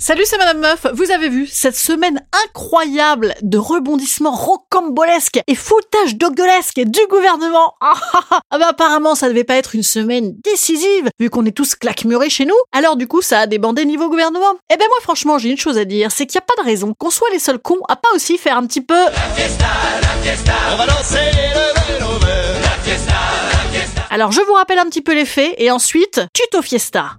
Salut, c'est Madame Meuf. Vous avez vu cette semaine incroyable de rebondissements rocambolesques et foutage dogolesques du gouvernement. Ah, ah, ah. ah bah apparemment, ça devait pas être une semaine décisive vu qu'on est tous claquemurés chez nous. Alors du coup, ça a débandé niveau gouvernement. Eh ben moi, franchement, j'ai une chose à dire, c'est qu'il n'y a pas de raison qu'on soit les seuls cons à pas aussi faire un petit peu. Alors je vous rappelle un petit peu les faits et ensuite tuto fiesta.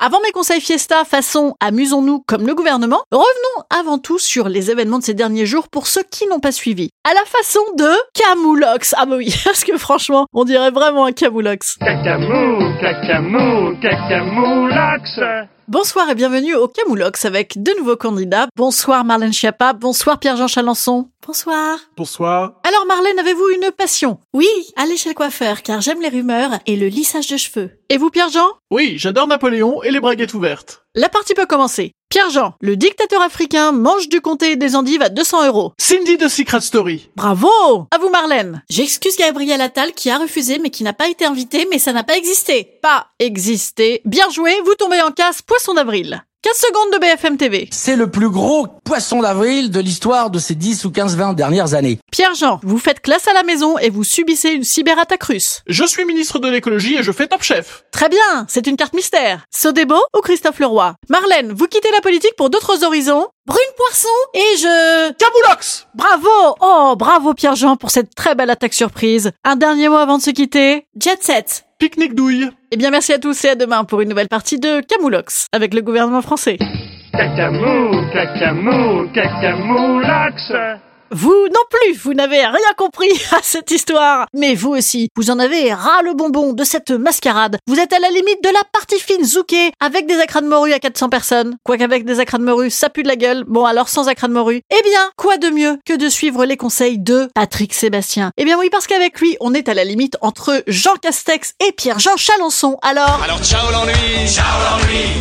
Avant mes conseils fiesta façon amusons-nous comme le gouvernement, revenons avant tout sur les événements de ces derniers jours pour ceux qui n'ont pas suivi. À la façon de Camoulox. Ah bah oui, parce que franchement, on dirait vraiment un Camoulox. Cacamou, cacamou, cacamoulox. Bonsoir et bienvenue au Camoulox avec de nouveaux candidats. Bonsoir Marlène Schiappa, bonsoir Pierre-Jean Chalençon. Bonsoir. Bonsoir. Alors Marlène, avez-vous une passion? Oui, aller chez le coiffeur car j'aime les rumeurs et le lissage de cheveux. Et vous Pierre-Jean? Oui, j'adore Napoléon et les braguettes ouvertes. La partie peut commencer. Pierre-Jean, le dictateur africain mange du comté et des endives à 200 euros. Cindy de Secret Story. Bravo À vous Marlène. J'excuse Gabriel Attal qui a refusé mais qui n'a pas été invité mais ça n'a pas existé. Pas existé. Bien joué, vous tombez en casse, poisson d'avril. 15 secondes de BFM TV. C'est le plus gros poisson d'avril de l'histoire de ces 10 ou 15, 20 dernières années. Pierre-Jean, vous faites classe à la maison et vous subissez une cyberattaque russe. Je suis ministre de l'écologie et je fais Top Chef. Très bien, c'est une carte mystère. Sodebo ou Christophe Leroy? Marlène, vous quittez la politique pour d'autres horizons? Brune Poisson et je... Camoulox Bravo Oh, bravo Pierre-Jean pour cette très belle attaque surprise. Un dernier mot avant de se quitter? Jet Set. Pique-nique douille. Eh bien merci à tous et à demain pour une nouvelle partie de Camoulox avec le gouvernement français. Cacamou, cacamou, cacamoulox. Vous non plus, vous n'avez rien compris à cette histoire. Mais vous aussi, vous en avez ras le bonbon de cette mascarade. Vous êtes à la limite de la partie fine zouké avec des acras de morue à 400 personnes. Quoiqu'avec des acras de morue, ça pue de la gueule. Bon alors sans acras de morue. Eh bien, quoi de mieux que de suivre les conseils de Patrick Sébastien? Eh bien oui, parce qu'avec lui, on est à la limite entre Jean Castex et Pierre-Jean Chalençon. Alors... Alors ciao l'ennui, ciao l'ennui.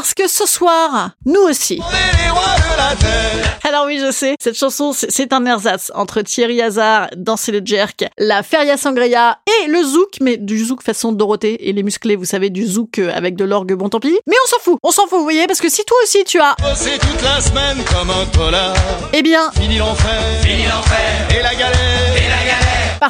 Parce que ce soir, nous aussi. On est les rois de la terre. Alors oui, je sais, cette chanson, c'est un ersatz entre Thierry Hazard, Danser le Jerk, la Feria Sangria et le zouk, mais du zouk façon Dorothée et les musclés, vous savez, du zouk euh, avec de l'orgue, bon tant pis. Mais on s'en fout, on s'en fout, vous voyez, parce que si toi aussi tu as, Bosser toute la semaine comme un polar. eh bien, Fini l'enfer, fini l'enfer, et la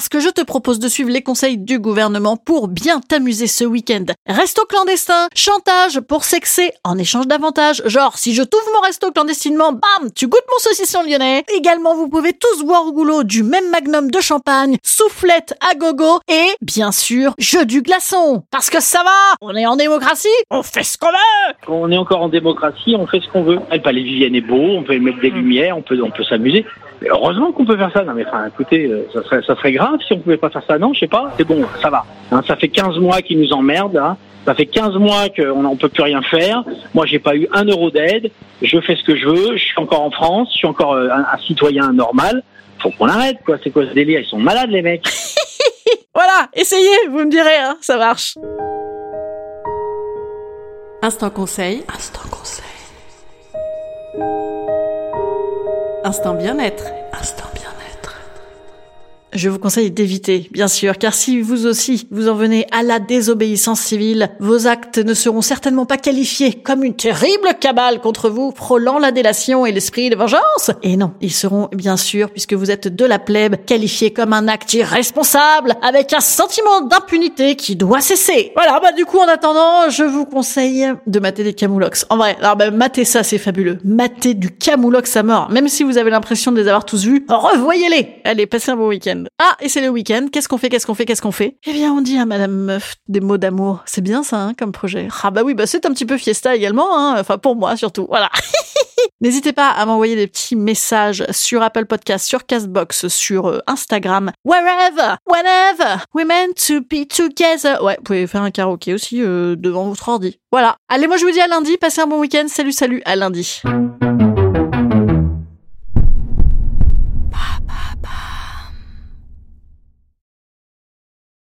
parce que je te propose de suivre les conseils du gouvernement pour bien t'amuser ce week-end. Resto clandestin, chantage pour sexer en échange d'avantages. Genre, si je t'ouvre mon resto clandestinement, bam, tu goûtes mon saucisson lyonnais. Également, vous pouvez tous boire au goulot du même magnum de champagne, soufflette à gogo et, bien sûr, jeu du glaçon. Parce que ça va, on est en démocratie, on fait ce qu'on veut. on est encore en démocratie, on fait ce qu'on veut. Le palais Vivienne est beau, on peut y mettre des lumières, on peut, on peut s'amuser. Heureusement qu'on peut faire ça. Non mais enfin, écoutez, euh, ça serait, ça serait grave si on pouvait pas faire ça. Non, je sais pas. C'est bon, ça va. Hein, ça fait 15 mois qu'ils nous emmerdent. Hein. Ça fait 15 mois qu'on on peut plus rien faire. Moi, j'ai pas eu un euro d'aide. Je fais ce que je veux. Je suis encore en France. Je suis encore euh, un, un citoyen normal. Faut qu'on arrête, quoi. C'est quoi ce délire? Ils sont malades, les mecs. Voilà, essayez, vous me direz, hein, ça marche. Instant conseil. Instant conseil. Instant bien-être. Instant bien-être. Je vous conseille d'éviter, bien sûr, car si vous aussi vous en venez à la désobéissance civile, vos actes ne seront certainement pas qualifiés comme une terrible cabale contre vous, frôlant la délation et l'esprit de vengeance. Et non, ils seront bien sûr, puisque vous êtes de la plèbe, qualifiés comme un acte irresponsable, avec un sentiment d'impunité qui doit cesser. Voilà, bah du coup en attendant, je vous conseille de mater des camoulox. En vrai, alors bah mater ça c'est fabuleux. Mater du camoulox à mort, même si vous avez l'impression de les avoir tous vus, revoyez-les. Allez, passez un bon week-end. Ah, et c'est le week-end. Qu'est-ce qu'on fait Qu'est-ce qu'on fait Qu'est-ce qu'on fait? Eh bien, on dit à Madame Meuf des mots d'amour. C'est bien ça, hein, comme projet. Ah bah oui, bah c'est un petit peu fiesta également. Hein. Enfin pour moi surtout. Voilà. N'hésitez pas à m'envoyer des petits messages sur Apple Podcast, sur Castbox, sur euh, Instagram, wherever, whenever, we meant to be together. Ouais, vous pouvez faire un karaoké aussi euh, devant votre ordi. Voilà. Allez, moi je vous dis à lundi. Passez un bon week-end. Salut, salut, à lundi.